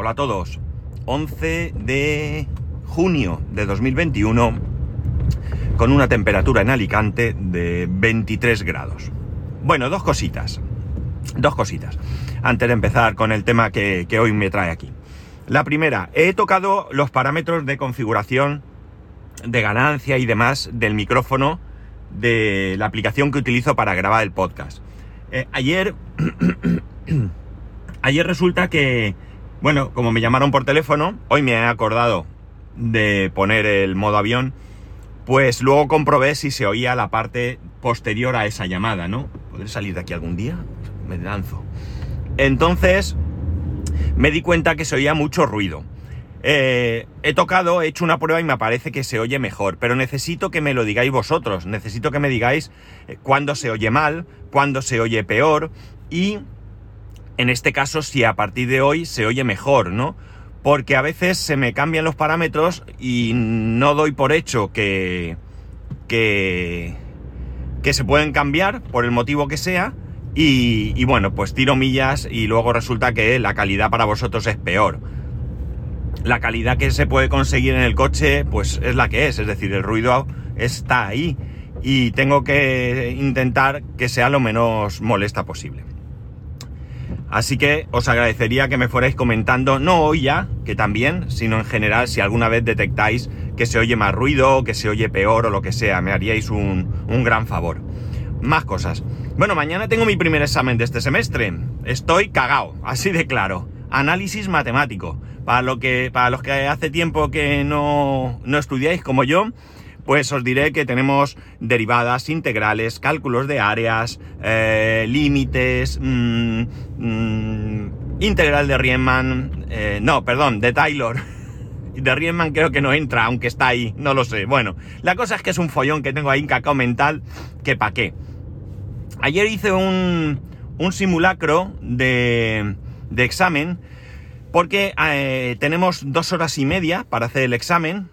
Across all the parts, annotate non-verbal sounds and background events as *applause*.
Hola a todos. 11 de junio de 2021 con una temperatura en Alicante de 23 grados. Bueno, dos cositas. Dos cositas. Antes de empezar con el tema que, hoy me trae aquí. La primera, he tocado los parámetros de configuración de ganancia y demás del micrófono de la aplicación que utilizo para grabar el podcast. Eh, ayer, *clears throat* ayer resulta que, bueno, como me llamaron por teléfono, hoy me he acordado de poner el modo avión, pues luego comprobé si se oía la parte posterior a esa llamada, ¿no? ¿Podré salir de aquí algún día? Me lanzo. Entonces, me di cuenta que se oía mucho ruido. Eh, he tocado, he hecho una prueba y me parece que se oye mejor, pero necesito que me lo digáis vosotros, necesito que me digáis eh, cuándo se oye mal, cuándo se oye peor y en este caso si a partir de hoy se oye mejor, ¿no? Porque a veces se me cambian los parámetros y no doy por hecho que, que, que se pueden cambiar por el motivo que sea y, y bueno, pues tiro millas y luego resulta que la calidad para vosotros es peor la calidad que se puede conseguir en el coche, pues es la que es, es decir, el ruido está ahí y tengo que intentar que sea lo menos molesta posible. Así que os agradecería que me fuerais comentando, no hoy ya, que también, sino en general, si alguna vez detectáis que se oye más ruido, que se oye peor o lo que sea, me haríais un, un gran favor. Más cosas. Bueno, mañana tengo mi primer examen de este semestre. Estoy cagao, así de claro. Análisis matemático. Para, lo que, para los que hace tiempo que no, no estudiáis como yo, pues os diré que tenemos derivadas, integrales, cálculos de áreas, eh, límites, mmm, mmm, integral de Riemann, eh, no, perdón, de Taylor. *laughs* De Riemann creo que no entra, aunque está ahí, no lo sé. Bueno, la cosa es que es un follón que tengo ahí en cacao mental, que pa' qué. Ayer hice un, un simulacro de, de examen porque eh, tenemos dos horas y media para hacer el examen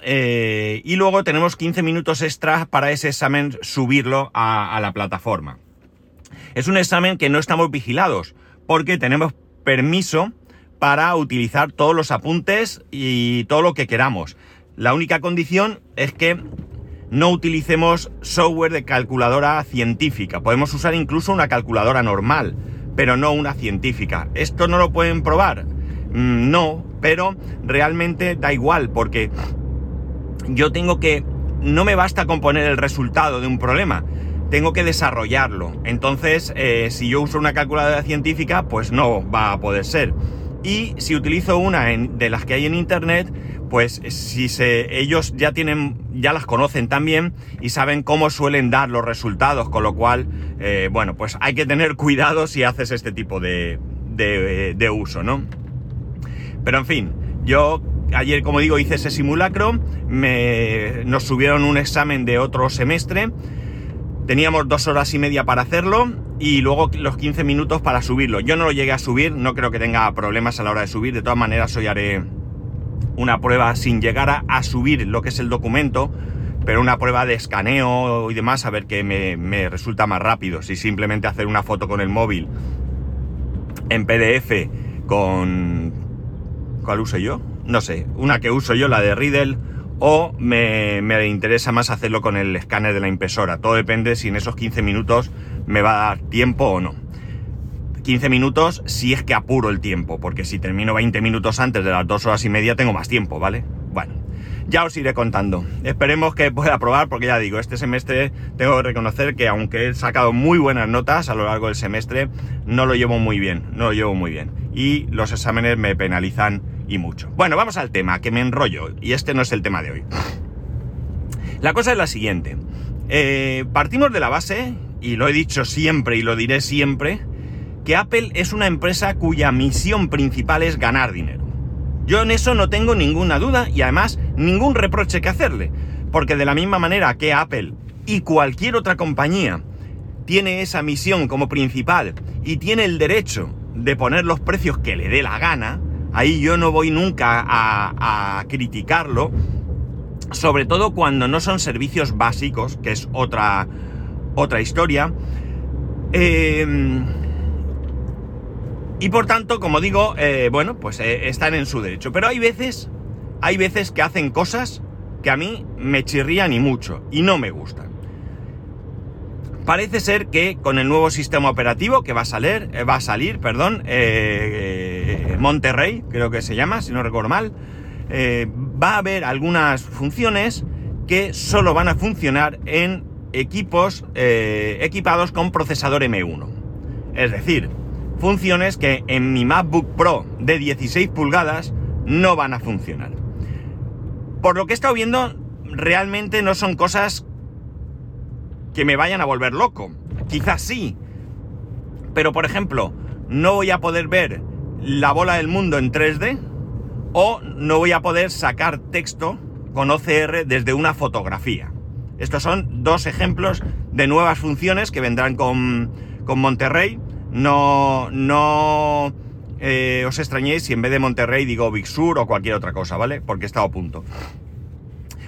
eh, y luego tenemos 15 minutos extra para ese examen subirlo a, la plataforma. Es un examen que no estamos vigilados porque tenemos permiso para utilizar todos los apuntes y todo lo que queramos. La única condición es que no utilicemos software de calculadora científica. Podemos usar incluso una calculadora normal, pero no una científica. ¿Esto no lo pueden probar? Mm, no, pero realmente da igual porque yo tengo que... No me basta con poner el resultado de un problema, tengo que desarrollarlo. Entonces, eh, si yo uso una calculadora científica, pues no va a poder ser. Y si utilizo una de las que hay en internet, pues si se, ellos ya tienen, ya las conocen también y saben cómo suelen dar los resultados, con lo cual, eh, bueno, pues hay que tener *laughs* cuidado si haces este tipo de, uso, ¿no? Pero en fin, yo ayer, como digo, hice ese simulacro, me, nos subieron un examen de otro semestre, teníamos dos horas y media para hacerlo y luego los 15 minutos para subirlo. Yo no lo llegué a subir, no creo que tenga problemas a la hora de subir, de todas maneras hoy haré una prueba sin llegar a, subir lo que es el documento, pero una prueba de escaneo y demás, a ver qué me, me resulta más rápido. Si simplemente hacer una foto con el móvil en PDF con ¿Cuál uso yo? No sé, una que uso yo, la de Riddle, o me, me, interesa más hacerlo con el escáner de la impresora. Todo depende si en esos 15 minutos me va a dar tiempo o no. 15 minutos si es que apuro el tiempo, porque si termino 20 minutos antes de las 2 horas y media tengo más tiempo, ¿vale? Bueno, ya os iré contando. Esperemos que pueda probar, porque ya digo, este semestre tengo que reconocer que aunque he sacado muy buenas notas a lo largo del semestre, no lo llevo muy bien, no lo llevo muy bien. Y los exámenes me penalizan y mucho. Bueno, vamos al tema, que me enrollo, y este no es el tema de hoy. La cosa es la siguiente. Eh, partimos de la base, y lo he dicho siempre y lo diré siempre, que Apple es una empresa cuya misión principal es ganar dinero. Yo en eso no tengo ninguna duda y además ningún reproche que hacerle, porque de la misma manera que Apple y cualquier otra compañía tiene esa misión como principal y tiene el derecho de poner los precios que le dé la gana, Ahí yo no voy nunca a, criticarlo, sobre todo cuando no son servicios básicos, que es otra, otra historia. Eh, Y por tanto, como digo, eh, bueno, pues eh, están en su derecho. Pero hay veces, hay veces que hacen cosas que a mí me chirrían y mucho, y no me gustan. Parece ser que con el nuevo sistema operativo que va a salir, va a salir, perdón, Monterrey, creo que se llama, si no recuerdo mal, va a haber algunas funciones que solo van a funcionar en equipos eh, equipados con procesador M1. Es decir, funciones que en mi MacBook Pro de 16 pulgadas no van a funcionar. Por lo que he estado viendo, realmente no son cosas que me vayan a volver loco. Quizás sí. Pero por ejemplo, no voy a poder ver la bola del mundo en 3D o no voy a poder sacar texto con OCR desde una fotografía. Estos son dos ejemplos de nuevas funciones que vendrán con, Monterrey. No, no eh, os extrañéis si en vez de Monterrey digo Big Sur o cualquier otra cosa, ¿vale? Porque he estado a punto.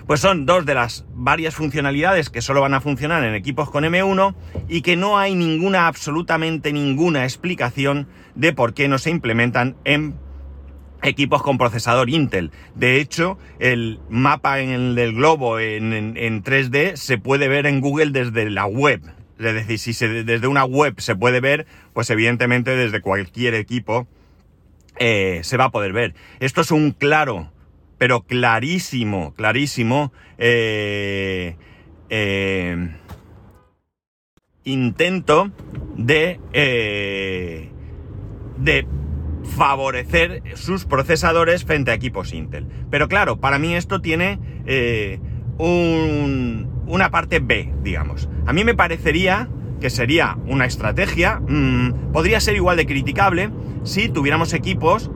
Pues son dos de las varias funcionalidades que solo van a funcionar en equipos con M1 y que no hay ninguna, absolutamente ninguna explicación de por qué no se implementan en equipos con procesador Intel. De hecho, el mapa del globo en, 3D se puede ver en Google desde la web. Es decir, si desde una web se puede ver, pues evidentemente desde cualquier equipo eh, se va a poder ver. Esto es un claro, pero clarísimo, clarísimo eh, eh, intento de, de favorecer sus procesadores frente a equipos Intel. Pero claro, para mí esto tiene eh, una parte B, digamos. A mí me parecería que sería una estrategia, mm, podría ser igual de criticable si tuviéramos equipos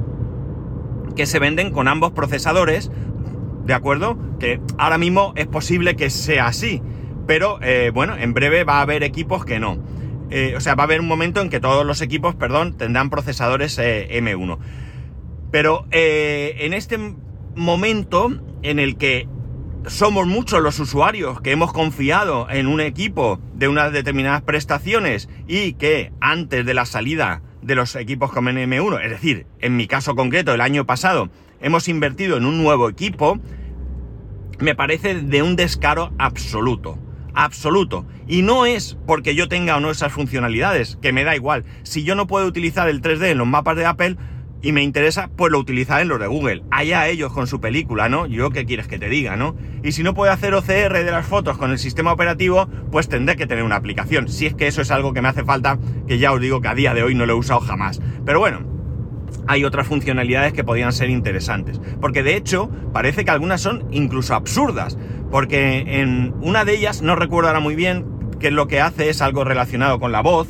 que se venden con ambos procesadores, ¿de acuerdo? Que ahora mismo es posible que sea así, pero eh, bueno, en breve va a haber equipos que no. Eh, o sea, va a haber un momento en que todos los equipos, perdón, tendrán procesadores eh, M1. Pero eh, en este momento en el que somos muchos los usuarios que hemos confiado en un equipo de unas determinadas prestaciones y que antes de la salida de los equipos con M1, es decir, en mi caso concreto, el año pasado, hemos invertido en un nuevo equipo, me parece de un descaro absoluto absoluto. Y no es porque yo tenga o no esas funcionalidades, que me da igual. Si yo no puedo utilizar el 3D en los mapas de Apple y me interesa, pues lo utilizaré en los de Google. Allá ellos con su película, ¿no? Yo qué quieres que te diga, ¿no? Y si no puedo hacer OCR de las fotos con el sistema operativo, pues tendré que tener una aplicación. Si es que eso es algo que me hace falta, que ya os digo que a día de hoy no lo he usado jamás. Pero bueno, hay otras funcionalidades que podrían ser interesantes. Porque de hecho, parece que algunas son incluso absurdas. Porque en una de ellas, no recuerdo ahora muy bien qué es lo que hace, es algo relacionado con la voz.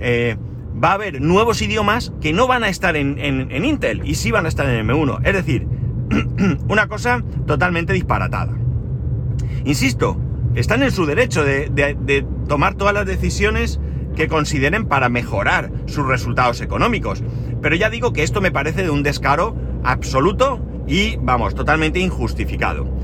Eh, va a haber nuevos idiomas que no van a estar en, Intel y sí van a estar en M1. Es decir, *clears throat* una cosa totalmente disparatada. Insisto, están en su derecho de tomar todas las decisiones que consideren para mejorar sus resultados económicos. Pero ya digo que esto me parece de un descaro absoluto y, vamos, totalmente injustificado.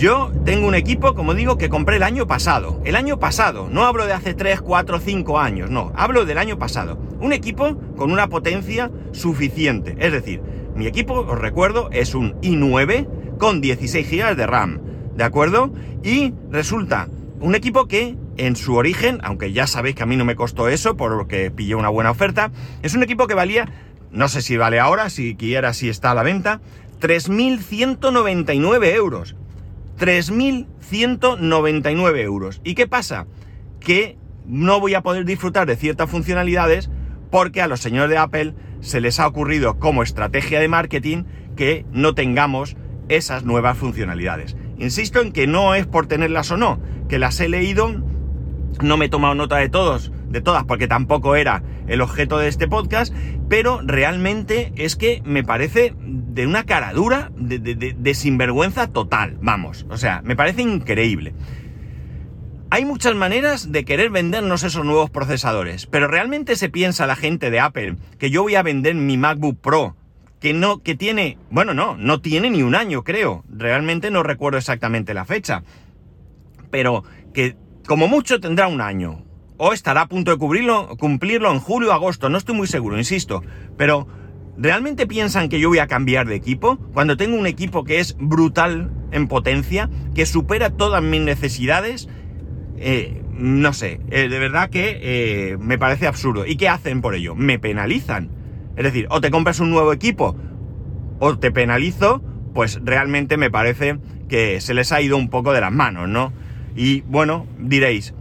Yo tengo un equipo, como digo, que compré el año pasado. El año pasado, no hablo de hace 3, 4, 5 años, no, hablo del año pasado. Un equipo con una potencia suficiente. Es decir, mi equipo, os recuerdo, es un i9 con 16 GB de RAM. ¿De acuerdo? Y resulta un equipo que en su origen, aunque ya sabéis que a mí no me costó eso porque pillé una buena oferta, es un equipo que valía, no sé si vale ahora, si quiera, si está a la venta, 3.199 euros. 3.199 euros. ¿Y qué pasa? Que no voy a poder disfrutar de ciertas funcionalidades porque a los señores de Apple se les ha ocurrido como estrategia de marketing que no tengamos esas nuevas funcionalidades. Insisto en que no es por tenerlas o no, que las he leído no me he tomado nota de todos, de todas, porque tampoco era el objeto de este podcast, pero realmente es que me parece de una caradura, de, de, sinvergüenza total, vamos. O sea, me parece increíble. Hay muchas maneras de querer vendernos esos nuevos procesadores, pero realmente se piensa la gente de Apple que yo voy a vender mi MacBook Pro, que no, que tiene, bueno, no, no tiene ni un año, creo. Realmente no recuerdo exactamente la fecha. Pero que como mucho tendrá un año o estará a punto de cubrirlo, cumplirlo en julio o agosto, no estoy muy seguro, insisto, pero ¿realmente piensan que yo voy a cambiar de equipo cuando tengo un equipo que es brutal en potencia, que supera todas mis necesidades? Eh, no sé, eh, de verdad que eh, me parece absurdo. ¿Y qué hacen por ello? Me penalizan. Es decir, o te compras un nuevo equipo o te penalizo, pues realmente me parece que se les ha ido un poco de las manos, ¿no? Y bueno, diréis,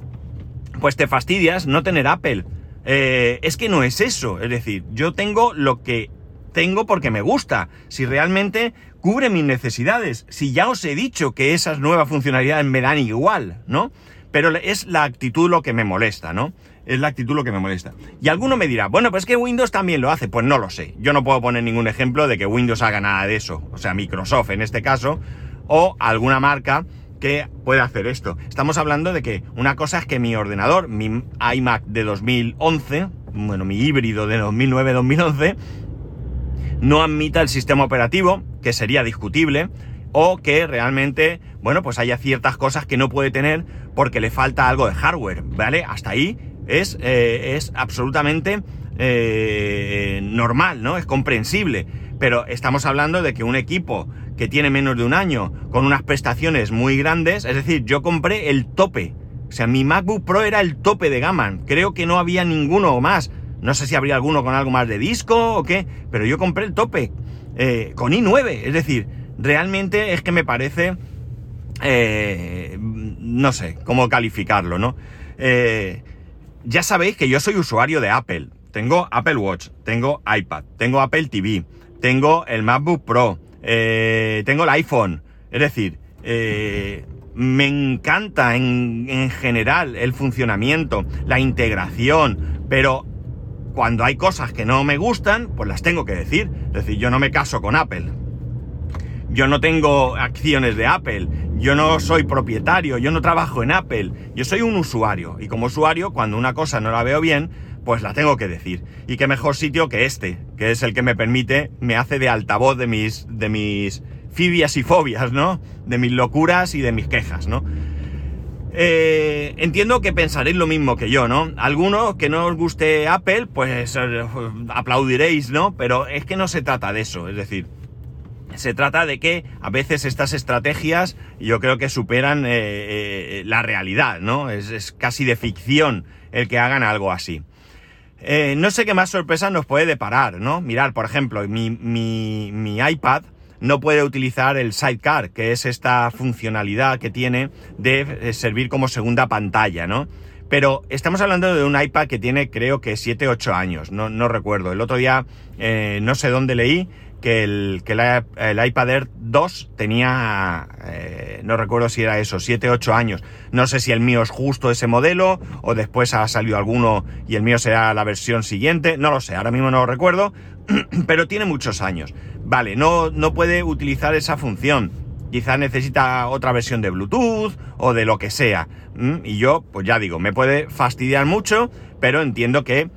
pues te fastidias no tener Apple. es que no es eso, es decir, yo tengo lo que tengo porque me gusta. Si realmente cubre mis necesidades. Si ya os he dicho que esas nuevas funcionalidades me dan igual, ¿no? Pero es la actitud lo que me molesta, ¿no? Es la actitud lo que me molesta. Y alguno me dirá, bueno, pues que Windows también lo hace. Pues no lo sé. Yo no puedo poner ningún ejemplo de que Windows haga nada de eso. O sea, Microsoft en este caso. O alguna marca que pueda hacer esto. Estamos hablando de que una cosa es que mi ordenador, mi iMac de 2011, bueno, mi híbrido de 2009-2011, no admita el sistema operativo, que sería discutible, o que realmente, bueno, pues haya ciertas cosas que no puede tener porque le falta algo de hardware, ¿vale? Hasta ahí es, eh, es absolutamente eh, normal, ¿no? Es comprensible. Pero estamos hablando de que un equipo que tiene menos de un año, con unas prestaciones muy grandes, es decir, yo compré el tope. O sea, mi MacBook Pro era el tope de gama. Creo que no había ninguno más. No sé si habría alguno con algo más de disco o qué, pero yo compré el tope eh, con i9. Es decir, realmente es que me parece... Eh, no sé cómo calificarlo, ¿no? Eh, ya sabéis que yo soy usuario de Apple. Tengo Apple Watch, tengo iPad, tengo Apple TV, tengo el MacBook Pro, tengo el iPhone. Es decir, me encanta en, en, general el funcionamiento, la integración, pero cuando hay cosas que no me gustan, pues las tengo que decir. Es decir, yo no me caso con Apple. Yo no tengo acciones de Apple. Yo no soy propietario. Yo no trabajo en Apple. Yo soy un usuario. Y como usuario, cuando una cosa no la veo bien, pues la tengo que decir. Y qué mejor sitio que este, que es el que me permite, me hace de altavoz de mis, de mis fibias y fobias, ¿no? De mis locuras y de mis quejas, ¿no? Eh, entiendo que pensaréis lo mismo que yo, ¿no? Algunos que no os guste Apple, pues eh, aplaudiréis, ¿no? Pero es que no se trata de eso, es decir, se trata de que a veces estas estrategias yo creo que superan eh, la realidad, ¿no? Es, casi de ficción el que hagan algo así. no sé qué más sorpresa nos puede deparar, ¿no? Mirar, por ejemplo, mi iPad no puede utilizar el sidecar, que es esta funcionalidad que tiene de eh, servir como segunda pantalla, ¿no? Pero estamos hablando de un iPad que tiene creo que 7, 8 años, no, recuerdo. El otro día eh, no sé dónde leí que el, que el iPad Air 2 tenía, eh, no recuerdo si era eso, 7, 8 años. No sé si el mío es justo ese modelo o después ha salido alguno y el mío será la versión siguiente, no lo sé, ahora mismo no lo recuerdo, *clears throat* pero tiene muchos años. Vale, no, no puede utilizar esa función. Quizá necesita otra versión de Bluetooth o de lo que sea. Y yo, pues ya digo, me puede fastidiar mucho, pero entiendo que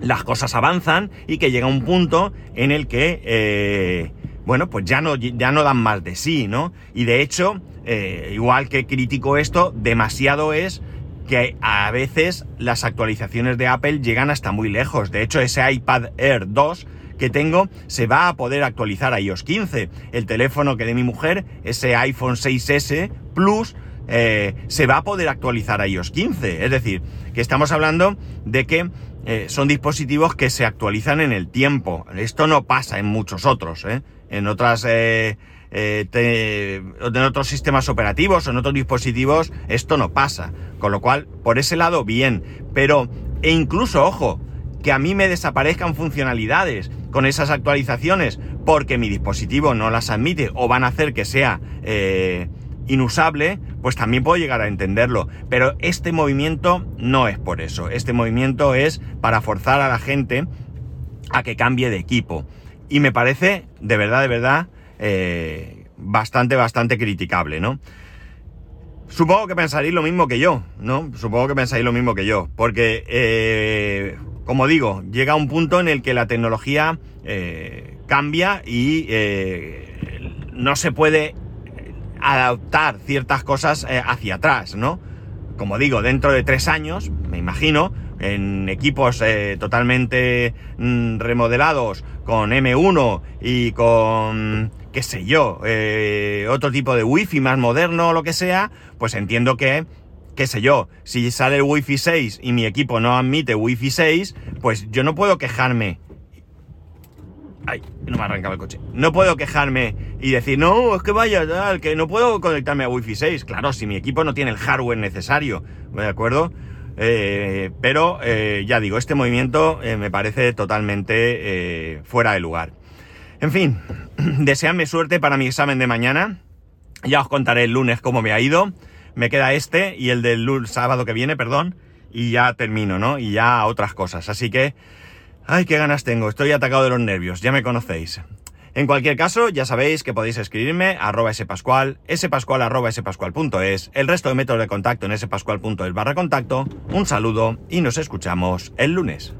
las cosas avanzan y que llega un punto en el que, eh, bueno, pues ya no, ya no dan más de sí, ¿no? Y de hecho, eh, igual que critico esto, demasiado es que a veces las actualizaciones de Apple llegan hasta muy lejos. De hecho, ese iPad Air 2 que tengo se va a poder actualizar a iOS 15. El teléfono que de mi mujer, ese iPhone 6S Plus, eh, se va a poder actualizar a iOS 15. Es decir, que estamos hablando de que eh, son dispositivos que se actualizan en el tiempo. Esto no pasa en muchos otros, ¿eh? En otras... en otros sistemas operativos o en otros dispositivos esto no pasa. Con lo cual, por ese lado, bien. Pero, e incluso, ojo, que a mí me desaparezcan funcionalidades con esas actualizaciones porque mi dispositivo no las admite o van a hacer que sea eh, inusable, pues también puedo llegar a entenderlo. Pero este movimiento no es por eso. Este movimiento es para forzar a la gente a que cambie de equipo. Y me parece, de verdad, de verdad, eh, bastante, bastante criticable, ¿no? Supongo que pensaréis lo mismo que yo, ¿no? Supongo que pensáis lo mismo que yo, porque eh, como digo, llega un punto en el que la tecnología eh, cambia y eh, no se puede adaptar ciertas cosas eh, hacia atrás, ¿no? Como digo, dentro de tres años, me imagino, en equipos eh, totalmente mm, remodelados, con M1 y con, qué sé yo, eh, otro tipo de wifi más moderno o lo que sea, pues entiendo que, qué sé yo, si sale el wifi 6 y mi equipo no admite wifi 6, pues yo no puedo quejarme Ay, no me arrancaba el coche. No puedo quejarme y decir, no, es que vaya tal, que no puedo conectarme a Wi-Fi 6. Claro, si mi equipo no tiene el hardware necesario, ¿de acuerdo? Eh, pero eh, ya digo, este movimiento eh, me parece totalmente fuera de lugar. En fin, *clears throat* deseadme suerte para mi examen de mañana. Ya os contaré el lunes cómo me ha ido. Me queda este y el del sábado que viene, perdón. Y ya termino, ¿no? Y ya otras cosas. Así que Ay, qué ganas tengo, estoy atacado de los nervios, ya me conocéis. En cualquier caso, ya sabéis que podéis escribirme arroba spascual, spascual el resto de métodos de contacto en spascual.es barra contacto. Un saludo y nos escuchamos el lunes.